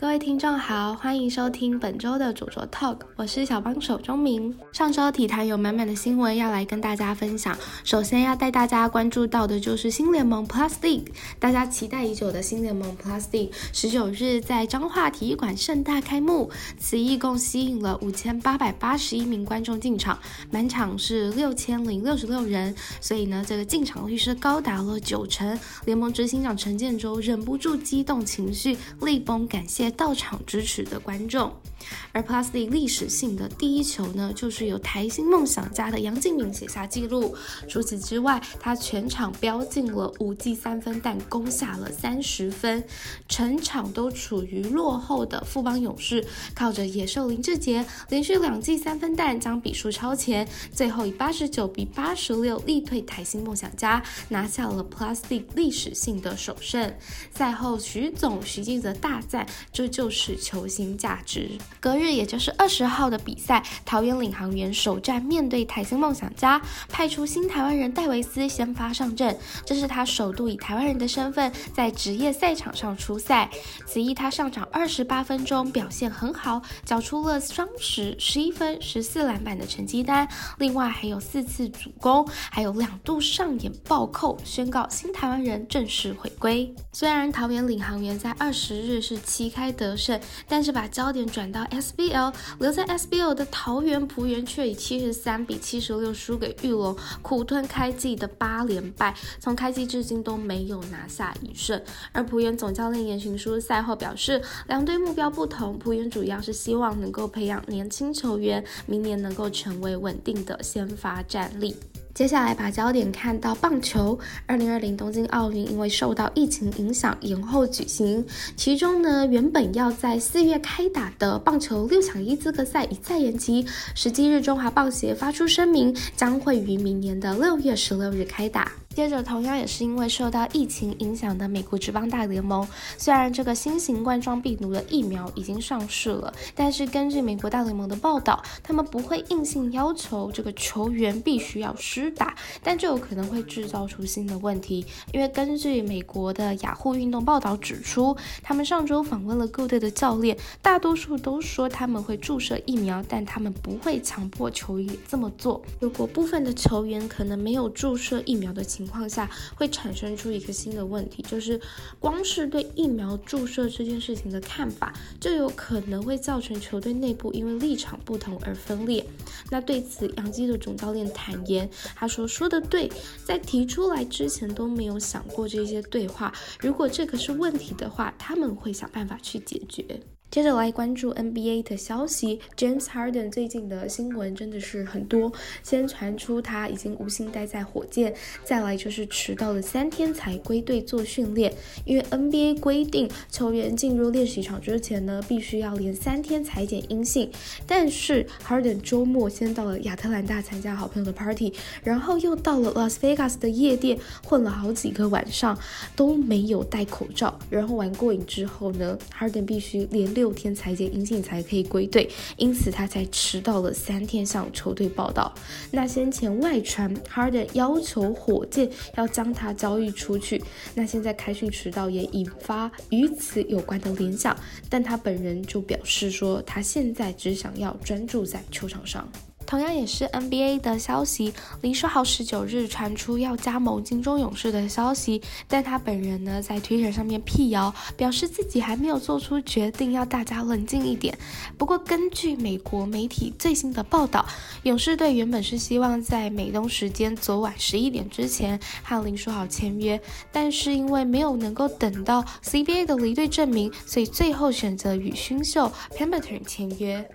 各位听众好，欢迎收听本周的主卓 Talk，我是小帮手钟明。上周体坛有满满的新闻要来跟大家分享，首先要带大家关注到的就是新联盟 Plus League，大家期待已久的新联盟 Plus League，十九日在彰化体育馆盛大开幕，此役共吸引了五千八百八十一名观众进场，满场是六千零六十六人，所以呢，这个进场率是高达了九成。联盟执行长陈建州忍不住激动情绪，泪崩感谢。到场支持的观众。而 Plus D 历史性的第一球呢，就是由台新梦想家的杨敬敏写下记录。除此之外，他全场飙进了五记三分但，攻下了三十分。全场都处于落后的富邦勇士，靠着野兽林志杰连续两记三分弹，将比数超前，最后以八十九比八十六力退台新梦想家，拿下了 Plus D 历史性的首胜。赛后，徐总徐记则大赞，这就是球星价值。隔日，也就是二十号的比赛，桃园领航员首战面对台新梦想家，派出新台湾人戴维斯先发上阵。这是他首度以台湾人的身份在职业赛场上出赛。此役他上场二十八分钟，表现很好，缴出了双十、十一分、十四篮板的成绩单。另外还有四次主攻，还有两度上演暴扣，宣告新台湾人正式回归。虽然桃园领航员在二十日是旗开得胜，但是把焦点转到。SBL 留在 SBL 的桃园璞园却以七十三比七十六输给玉龙，苦吞开季的八连败，从开季至今都没有拿下一胜。而璞园总教练严群书赛后表示，两队目标不同，璞园主要是希望能够培养年轻球员，明年能够成为稳定的先发战力。接下来把焦点看到棒球，二零二零东京奥运因为受到疫情影响延后举行，其中呢原本要在四月开打的棒球六抢一资格赛一再延期。十七日中华棒协发出声明，将会于明年的六月十六日开打。接着，同样也是因为受到疫情影响的美国职棒大联盟，虽然这个新型冠状病毒的疫苗已经上市了，但是根据美国大联盟的报道，他们不会硬性要求这个球员必须要施打，但这有可能会制造出新的问题。因为根据美国的雅虎运动报道指出，他们上周访问了各队的教练，大多数都说他们会注射疫苗，但他们不会强迫球员这么做。如果部分的球员可能没有注射疫苗的情，情况下会产生出一个新的问题，就是光是对疫苗注射这件事情的看法，就有可能会造成球队内部因为立场不同而分裂。那对此，杨基的总教练坦言，他说：“说的对，在提出来之前都没有想过这些对话。如果这个是问题的话，他们会想办法去解决。”接着来关注 NBA 的消息，James Harden 最近的新闻真的是很多。先传出他已经无心待在火箭，再来就是迟到了三天才归队做训练。因为 NBA 规定，球员进入练习场之前呢，必须要连三天裁剪阴性。但是 Harden 周末先到了亚特兰大参加好朋友的 party，然后又到了 Las Vegas 的夜店混了好几个晚上，都没有戴口罩。然后玩过瘾之后呢，Harden 必须连队六天裁剪阴性才可以归队，因此他才迟到了三天向球队报道。那先前外传 Harden 要求火箭要将他交易出去，那现在开训迟到也引发与此有关的联想，但他本人就表示说，他现在只想要专注在球场上。同样也是 NBA 的消息，林书豪十九日传出要加盟金州勇士的消息，但他本人呢在 Twitter 上面辟谣，表示自己还没有做出决定，要大家冷静一点。不过根据美国媒体最新的报道，勇士队原本是希望在美东时间昨晚十一点之前和林书豪签约，但是因为没有能够等到 CBA 的离队证明，所以最后选择与新秀 Pemberton 签约。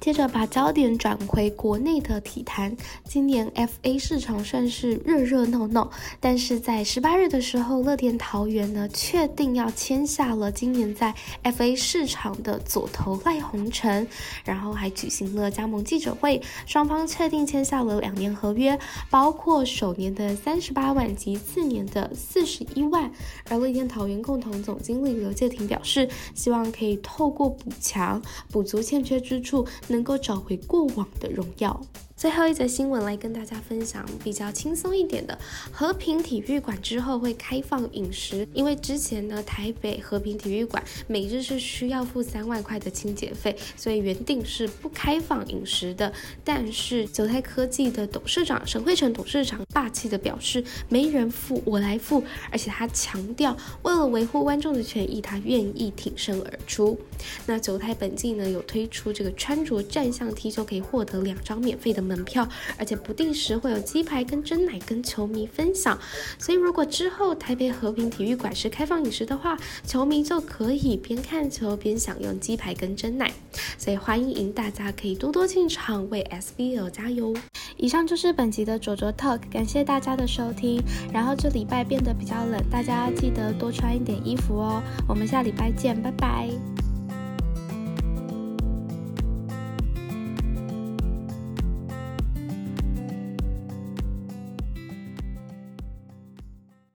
接着把焦点转回国内的体坛，今年 FA 市场算是热热闹闹，但是在十八日的时候，乐天桃园呢确定要签下了今年在 FA 市场的左投赖鸿成，然后还举行了加盟记者会，双方确定签下了两年合约，包括首年的三十八万及次年的四十一万。而乐天桃园共同总经理刘介廷表示，希望可以透过补强补足欠缺之处。能够找回过往的荣耀。最后一则新闻来跟大家分享比较轻松一点的，和平体育馆之后会开放饮食，因为之前呢台北和平体育馆每日是需要付三万块的清洁费，所以原定是不开放饮食的。但是九泰科技的董事长沈慧成董事长霸气的表示，没人付我来付，而且他强调为了维护观众的权益，他愿意挺身而出。那九泰本季呢有推出这个穿着战象 T 就可以获得两张免费的。门票，而且不定时会有鸡排跟蒸奶跟球迷分享，所以如果之后台北和平体育馆是开放饮食的话，球迷就可以边看球边享用鸡排跟蒸奶，所以欢迎大家可以多多进场为 SBL 加油。以上就是本集的卓卓 Talk，感谢大家的收听。然后这礼拜变得比较冷，大家记得多穿一点衣服哦。我们下礼拜见，拜拜。